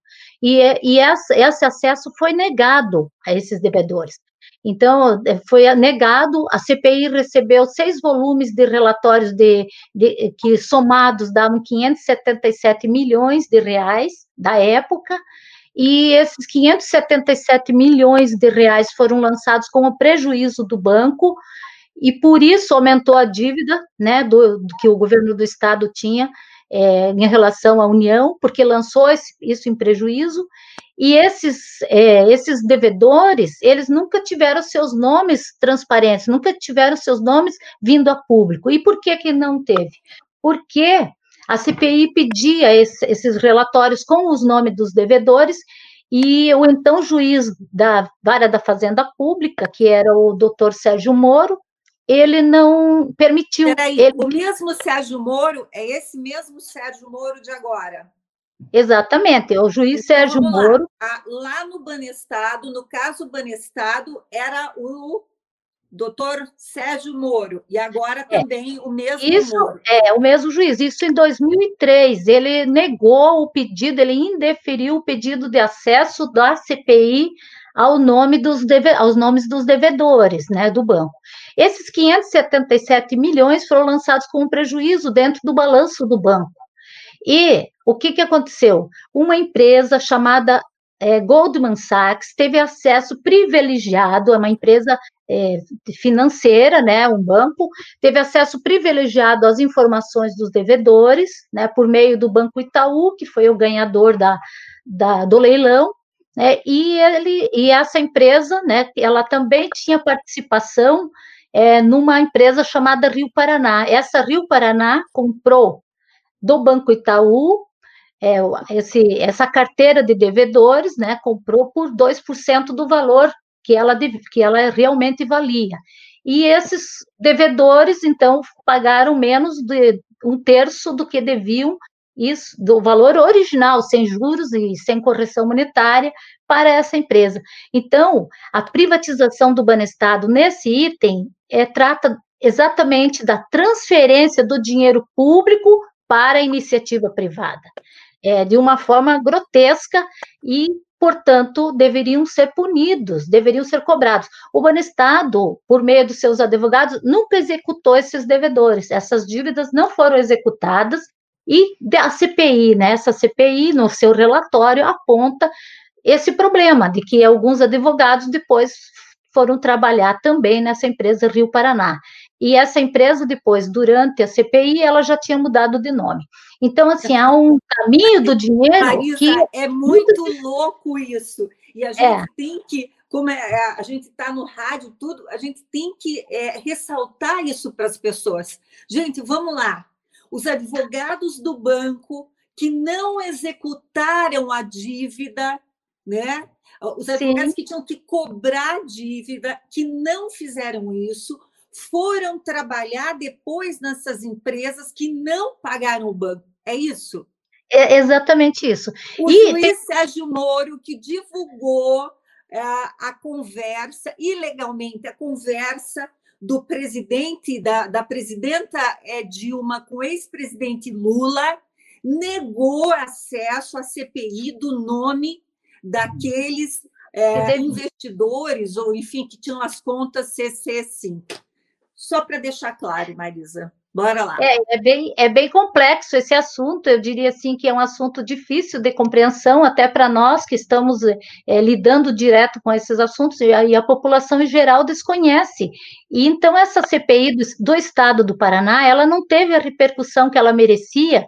E, e esse, esse acesso foi negado a esses devedores. Então, foi negado, a CPI recebeu seis volumes de relatórios de, de, que somados davam 577 milhões de reais da época, e esses 577 milhões de reais foram lançados como prejuízo do banco, e por isso aumentou a dívida né, do, do que o governo do estado tinha é, em relação à União, porque lançou esse, isso em prejuízo, e esses, é, esses devedores, eles nunca tiveram seus nomes transparentes, nunca tiveram seus nomes vindo a público. E por que que não teve? Porque a CPI pedia esse, esses relatórios com os nomes dos devedores e o então juiz da vara da Fazenda Pública, que era o doutor Sérgio Moro, ele não permitiu. Peraí, ele... o mesmo Sérgio Moro é esse mesmo Sérgio Moro de agora? Exatamente, é o juiz então, Sérgio lá. Moro. Lá no Banestado, no caso Banestado, era o doutor Sérgio Moro, e agora é. também é, o mesmo isso, Moro. É, o mesmo juiz. Isso em 2003. Ele negou o pedido, ele indeferiu o pedido de acesso da CPI ao nome dos deve, aos nomes dos devedores, né, do banco. Esses 577 milhões foram lançados com prejuízo dentro do balanço do banco. E o que, que aconteceu? Uma empresa chamada é, Goldman Sachs teve acesso privilegiado a uma empresa é, financeira, né, um banco, teve acesso privilegiado às informações dos devedores, né, por meio do Banco Itaú, que foi o ganhador da, da do leilão, né, e, ele, e essa empresa, né, ela também tinha participação é, numa empresa chamada Rio Paraná. Essa Rio Paraná comprou do Banco Itaú é, esse, essa carteira de devedores, né, comprou por 2% do valor que ela, que ela realmente valia. E esses devedores, então, pagaram menos de um terço do que deviam isso do valor original, sem juros e sem correção monetária, para essa empresa. Então, a privatização do Banestado nesse item é, trata exatamente da transferência do dinheiro público para a iniciativa privada, é, de uma forma grotesca e portanto, deveriam ser punidos, deveriam ser cobrados. O Banestado, por meio dos seus advogados, nunca executou esses devedores, essas dívidas não foram executadas, e a CPI, né, essa CPI, no seu relatório, aponta esse problema de que alguns advogados depois foram trabalhar também nessa empresa Rio Paraná. E essa empresa, depois, durante a CPI, ela já tinha mudado de nome. Então, assim, há um caminho do dinheiro Marisa, que... É muito louco isso. E a gente é. tem que, como é, a gente está no rádio, tudo, a gente tem que é, ressaltar isso para as pessoas. Gente, vamos lá os advogados do banco que não executaram a dívida, né? Os advogados Sim. que tinham que cobrar dívida, que não fizeram isso, foram trabalhar depois nessas empresas que não pagaram o banco. É isso? É exatamente isso. O e juiz tem... Sérgio Moro, que divulgou é, a conversa, ilegalmente, a conversa do presidente, da, da presidenta é, Dilma com o ex-presidente Lula, negou acesso à CPI do nome daqueles é, investidores, ou enfim, que tinham as contas CC5. Só para deixar claro, Marisa. Bora lá. É, é, bem, é bem complexo esse assunto, eu diria assim que é um assunto difícil de compreensão, até para nós que estamos é, lidando direto com esses assuntos, e a, e a, população em geral desconhece. E então essa CPI do, do Estado do Paraná, ela não teve a repercussão que ela merecia,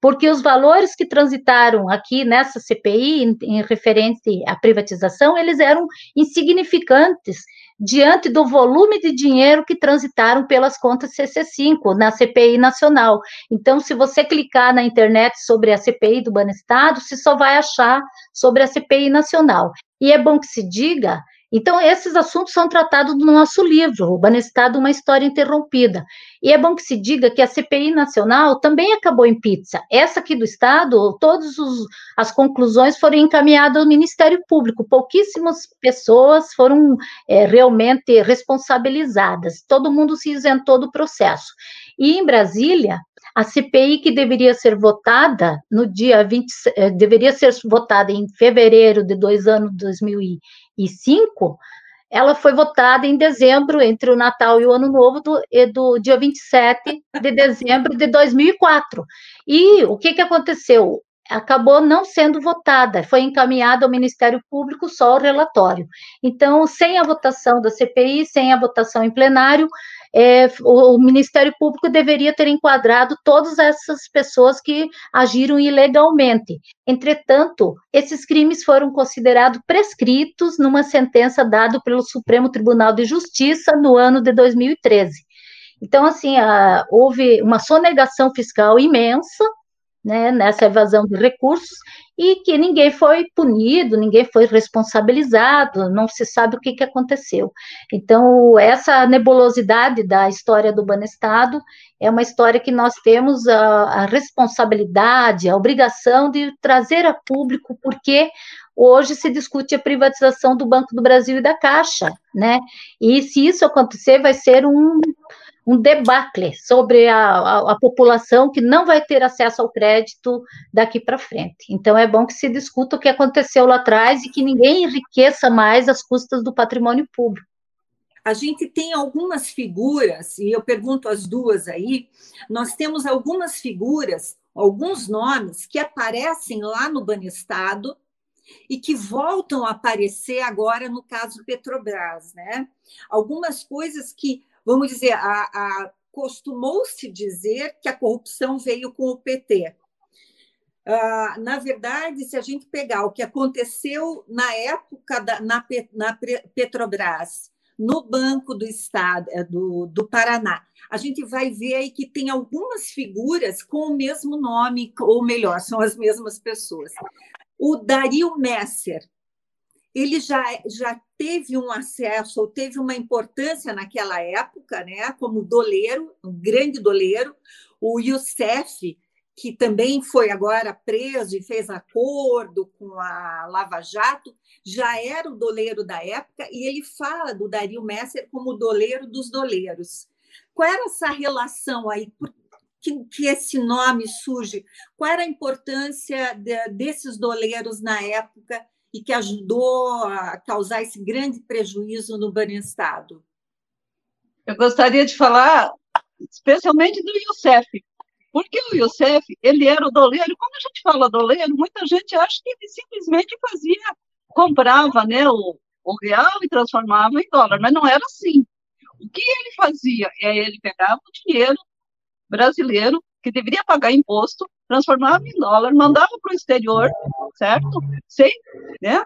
porque os valores que transitaram aqui nessa CPI, em, em referente à privatização, eles eram insignificantes diante do volume de dinheiro que transitaram pelas contas CC5 na CPI nacional. Então, se você clicar na internet sobre a CPI do Banestado, você só vai achar sobre a CPI nacional. E é bom que se diga então, esses assuntos são tratados no nosso livro, O Banestado, uma história interrompida. E é bom que se diga que a CPI nacional também acabou em pizza. Essa aqui do Estado, todas as conclusões foram encaminhadas ao Ministério Público. Pouquíssimas pessoas foram é, realmente responsabilizadas. Todo mundo se isentou do processo. E em Brasília, a CPI que deveria ser votada no dia 20, eh, deveria ser votada em fevereiro de dois anos 2000 2005, ela foi votada em dezembro, entre o Natal e o Ano Novo, do, do dia 27 de dezembro de 2004. E o que, que aconteceu? Acabou não sendo votada, foi encaminhada ao Ministério Público só o relatório. Então, sem a votação da CPI, sem a votação em plenário, é, o, Ministério Público deveria ter enquadrado todas essas pessoas que agiram ilegalmente. Entretanto, esses crimes foram considerados prescritos numa sentença dada pelo Supremo Tribunal de Justiça no ano de 2013. Então, assim, a, houve uma sonegação fiscal imensa, né, nessa evasão de recursos, e que ninguém foi punido, ninguém foi responsabilizado, não se sabe o que, que aconteceu. Então, essa nebulosidade da história do Banestado é uma história que nós temos a, a responsabilidade, a obrigação de trazer a público, porque hoje se discute a privatização do Banco do Brasil e da Caixa, né? E se isso acontecer, vai ser um um debacle sobre a, a, a, população que não vai ter acesso ao crédito daqui para frente. Então, é bom que se discuta o que aconteceu lá atrás e que ninguém enriqueça mais as custas do patrimônio público. A gente tem algumas figuras, e eu pergunto as duas aí, nós temos algumas figuras, alguns nomes que aparecem lá no Banestado e que voltam a aparecer agora no caso Petrobras, né? Algumas coisas que vamos dizer, a, a costumou-se dizer que a corrupção veio com o PT. Uh, ah, na verdade, se a gente pegar o que aconteceu na época da, na, na Petrobras, no Banco do Estado eh, do, do Paraná, a gente vai ver aí que tem algumas figuras com o mesmo nome, ou melhor, são as mesmas pessoas. O Dario Messer, ele já, já teve um acesso, ou teve uma importância naquela época, né, como doleiro, um grande doleiro. O Youssef, que também foi agora preso e fez acordo com a Lava Jato, já era o doleiro da época, e ele fala do Dario Messer como o doleiro dos doleiros. Qual era essa relação aí? Por que, que esse nome surge? Qual era a importância de, desses doleiros na época e que ajudou a causar esse grande prejuízo no Banestado? Eu gostaria de falar especialmente do Youssef, porque o Youssef, ele era o doleiro, quando a gente fala doleiro, muita gente acha que ele simplesmente fazia, comprava né, o, o real e transformava em dólar, mas não era assim. O que ele fazia? É ele pegava o dinheiro brasileiro, que deveria pagar imposto, transformava em dólar, mandava para o exterior, certo? Sem, né?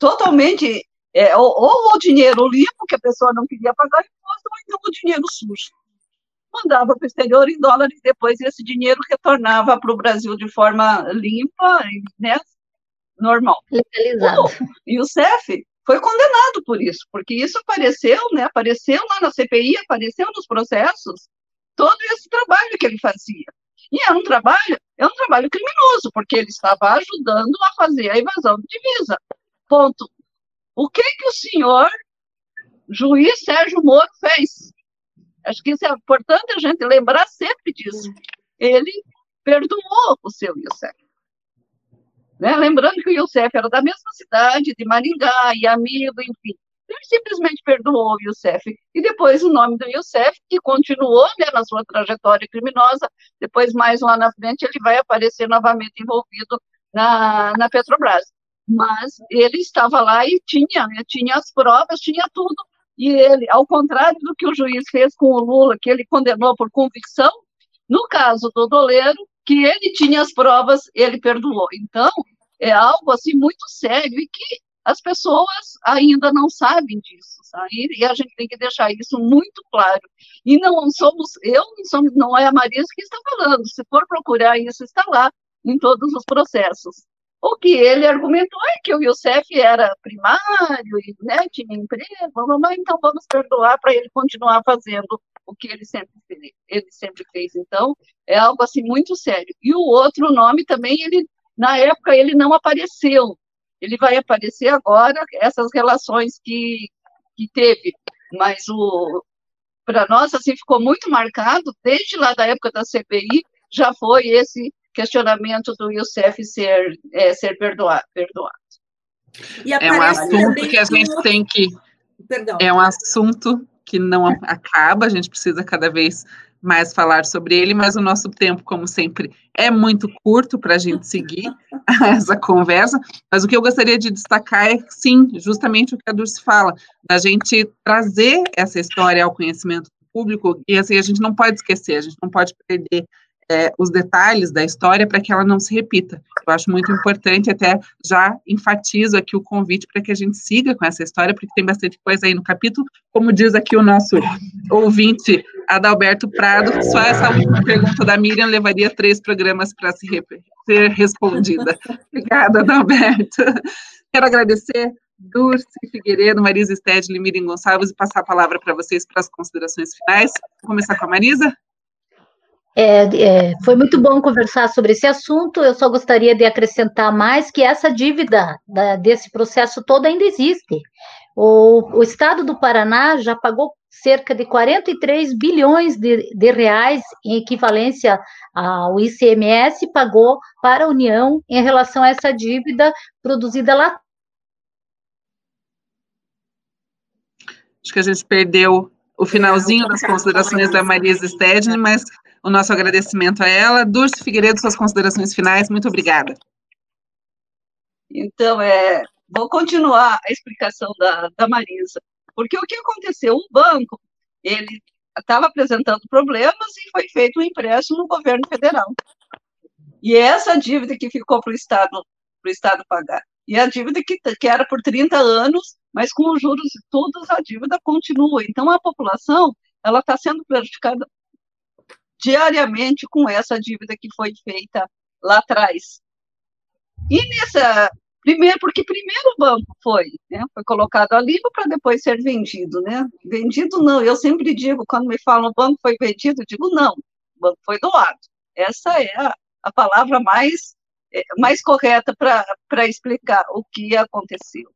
Totalmente, é, ou, ou, o dinheiro limpo, que a pessoa não queria pagar imposto, ou então o dinheiro sujo. Mandava para o exterior em dólar e depois esse dinheiro retornava para o Brasil de forma limpa, né? Normal. Legalizado. E o CEF foi condenado por isso, porque isso apareceu, né? Apareceu lá na CPI, apareceu nos processos, todo esse trabalho que ele fazia. E era um trabalho, é um trabalho criminoso, porque ele estava ajudando a fazer a evasão de divisa. Ponto. O que que o senhor juiz Sérgio Moro fez? Acho que isso é importante a gente lembrar sempre disso. Ele perdoou o seu Youssef. Né? Lembrando que o Youssef era da mesma cidade, de Maringá, e amigo, enfim. Ele simplesmente perdoou o Youssef. E depois o nome do Youssef, que continuou né, na sua trajetória criminosa, depois mais lá na frente ele vai aparecer novamente envolvido na, na Petrobras. Mas ele estava lá e tinha, né, tinha as provas, tinha tudo. E ele, ao contrário do que o juiz fez com o Lula, que ele condenou por convicção, no caso do Doleiro, que ele tinha as provas, ele perdoou. Então, é algo assim muito sério e que as pessoas ainda não sabem disso, sabe? E a gente tem que deixar isso muito claro. E não somos, eu não somos, não é a Marisa que está falando. Se for procurar isso, está lá em todos os processos. O que ele argumentou é que o Youssef era primário, e, né, tinha emprego, mas então vamos perdoar para ele continuar fazendo o que ele sempre, ele sempre fez. Então, é algo assim muito sério. E o outro nome também, ele na época ele não apareceu, ele vai aparecer agora, essas relações que, que teve, mas o para nós assim ficou muito marcado desde lá da época da CPI já foi esse questionamento do Youssef ser é, ser perdoado, perdoado. é um assunto que a gente tem que Perdão. é um assunto que não acaba, a gente precisa cada vez mais falar sobre ele, mas o nosso tempo, como sempre, é muito curto para a gente seguir essa conversa. Mas o que eu gostaria de destacar é, sim, justamente o que a Dulce fala, da gente trazer essa história ao conhecimento público, e assim, a gente não pode esquecer, a gente não pode perder é, os detalhes da história para que ela não se repita. Eu acho muito importante, até já enfatizo aqui o convite para que a gente siga com essa história, porque tem bastante coisa aí no capítulo. Como diz aqui o nosso ouvinte Adalberto Prado, só essa última pergunta da Miriam levaria três programas para se ser respondida. Obrigada, Adalberto. Quero agradecer Dulce Figueiredo, Marisa Stedley, Miriam Gonçalves e passar a palavra para vocês para as considerações finais. Vou começar com a Marisa. É, é, foi muito bom conversar sobre esse assunto. Eu só gostaria de acrescentar mais que essa dívida da, desse processo todo ainda existe. O, o, Estado do Paraná já pagou cerca de 43 bilhões de, de reais em equivalência ao ICMS, pagou para a União em relação a essa dívida produzida lá. Acho que a gente perdeu o finalzinho das considerações da Marisa Stedney, mas o nosso agradecimento a ela. Dulce Figueiredo, suas considerações finais, muito obrigada. Então, é, vou continuar a explicação da, da Marisa, porque o que aconteceu? O banco, ele estava apresentando problemas e foi feito um empréstimo no governo federal. E essa dívida que ficou para o Estado, para o Estado pagar. E a dívida que, que era por 30 anos, mas com os juros e tudo, a dívida continua. Então, a população ela está sendo prejudicada diariamente com essa dívida que foi feita lá atrás. E nessa, Primeiro, porque primeiro o banco foi, né, foi colocado ali para depois ser vendido, né? Vendido não, eu sempre digo, quando me falam o banco foi vendido, eu digo não, o banco foi doado. Essa é a, a palavra mais, é, mais correta para explicar o que aconteceu.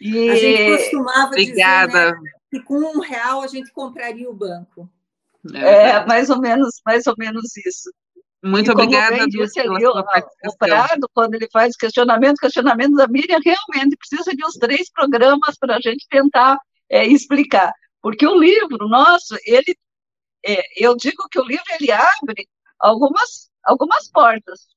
E... A gente costumava Obrigada. dizer né, que com um real a gente compraria o banco. É, é mais ou menos, mais ou menos isso. Muito e obrigada, disse ali, o, o Prado, quando ele faz questionamento, questionamento da Miriam, realmente precisa de uns três programas para a gente tentar é, explicar. Porque o livro nosso, ele, é, eu digo que o livro ele abre algumas, algumas portas,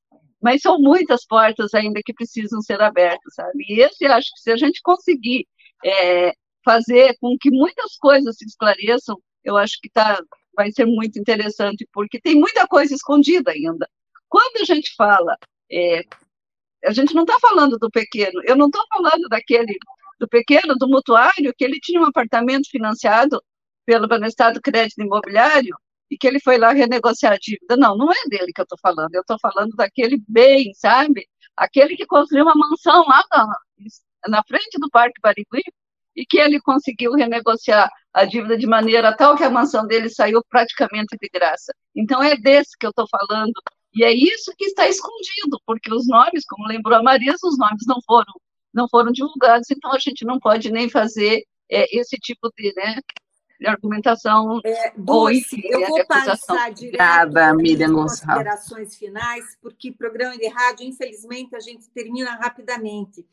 mas são muitas portas ainda que precisam ser abertas, sabe? E esse, acho que se a gente conseguir é, fazer com que muitas coisas se esclareçam, eu acho que tá, vai ser muito interessante, porque tem muita coisa escondida ainda. Quando a gente fala, é, a gente não está falando do pequeno, eu não estou falando daquele, do pequeno, do mutuário, que ele tinha um apartamento financiado pelo Banestado Crédito Imobiliário, e que ele foi lá renegociar a dívida. Não, não é dele que eu estou falando, eu estou falando daquele bem, sabe? Aquele que construiu uma mansão lá na, na frente do Parque Barigui e que ele conseguiu renegociar a dívida de maneira tal que a mansão dele saiu praticamente de graça. Então é desse que eu estou falando. E é isso que está escondido, porque os nomes, como lembrou a Marisa, os nomes não foram não foram divulgados, então a gente não pode nem fazer é, esse tipo de, né, de argumentação. É, Dulce, eu vou passar direto Miriam considerações finais, porque programa de rádio, infelizmente, a gente termina rapidamente.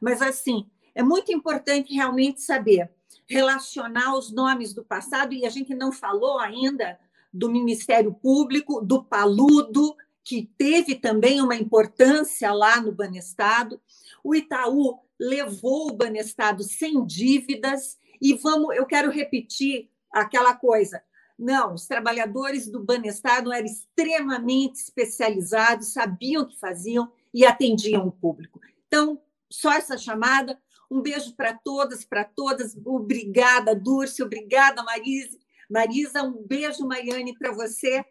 Mas, assim, é muito importante realmente saber relacionar os nomes do passado, e a gente não falou ainda do Ministério Público, do Paludo, que teve também uma importância lá no Banestado. O Itaú levou o Banestado sem dívidas e vamos, eu quero repetir aquela coisa. Não, os trabalhadores do Banestado eram extremamente especializados, sabiam o que faziam e atendiam o público. Então, só essa chamada. Um beijo para todas, para todas. Obrigada, Dulce. Obrigada, Marise. Marisa, um beijo, Maiane, para você.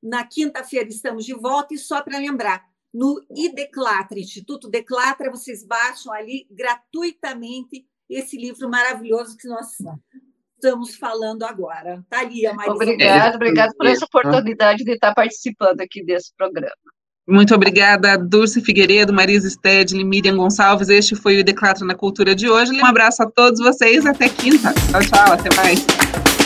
Na quinta-feira estamos de volta. E só para lembrar, no IDECLATRA, Instituto Declatra, vocês baixam ali gratuitamente esse livro maravilhoso que nós estamos falando agora. Tá ali, a Marisa. Obrigada, obrigada por essa oportunidade de estar participando aqui desse programa. Muito obrigada, Dulce Figueiredo, Marisa Stedley, Miriam Gonçalves. Este foi o Declatra na Cultura de hoje. Um abraço a todos vocês, até quinta. Tchau, tchau, até mais.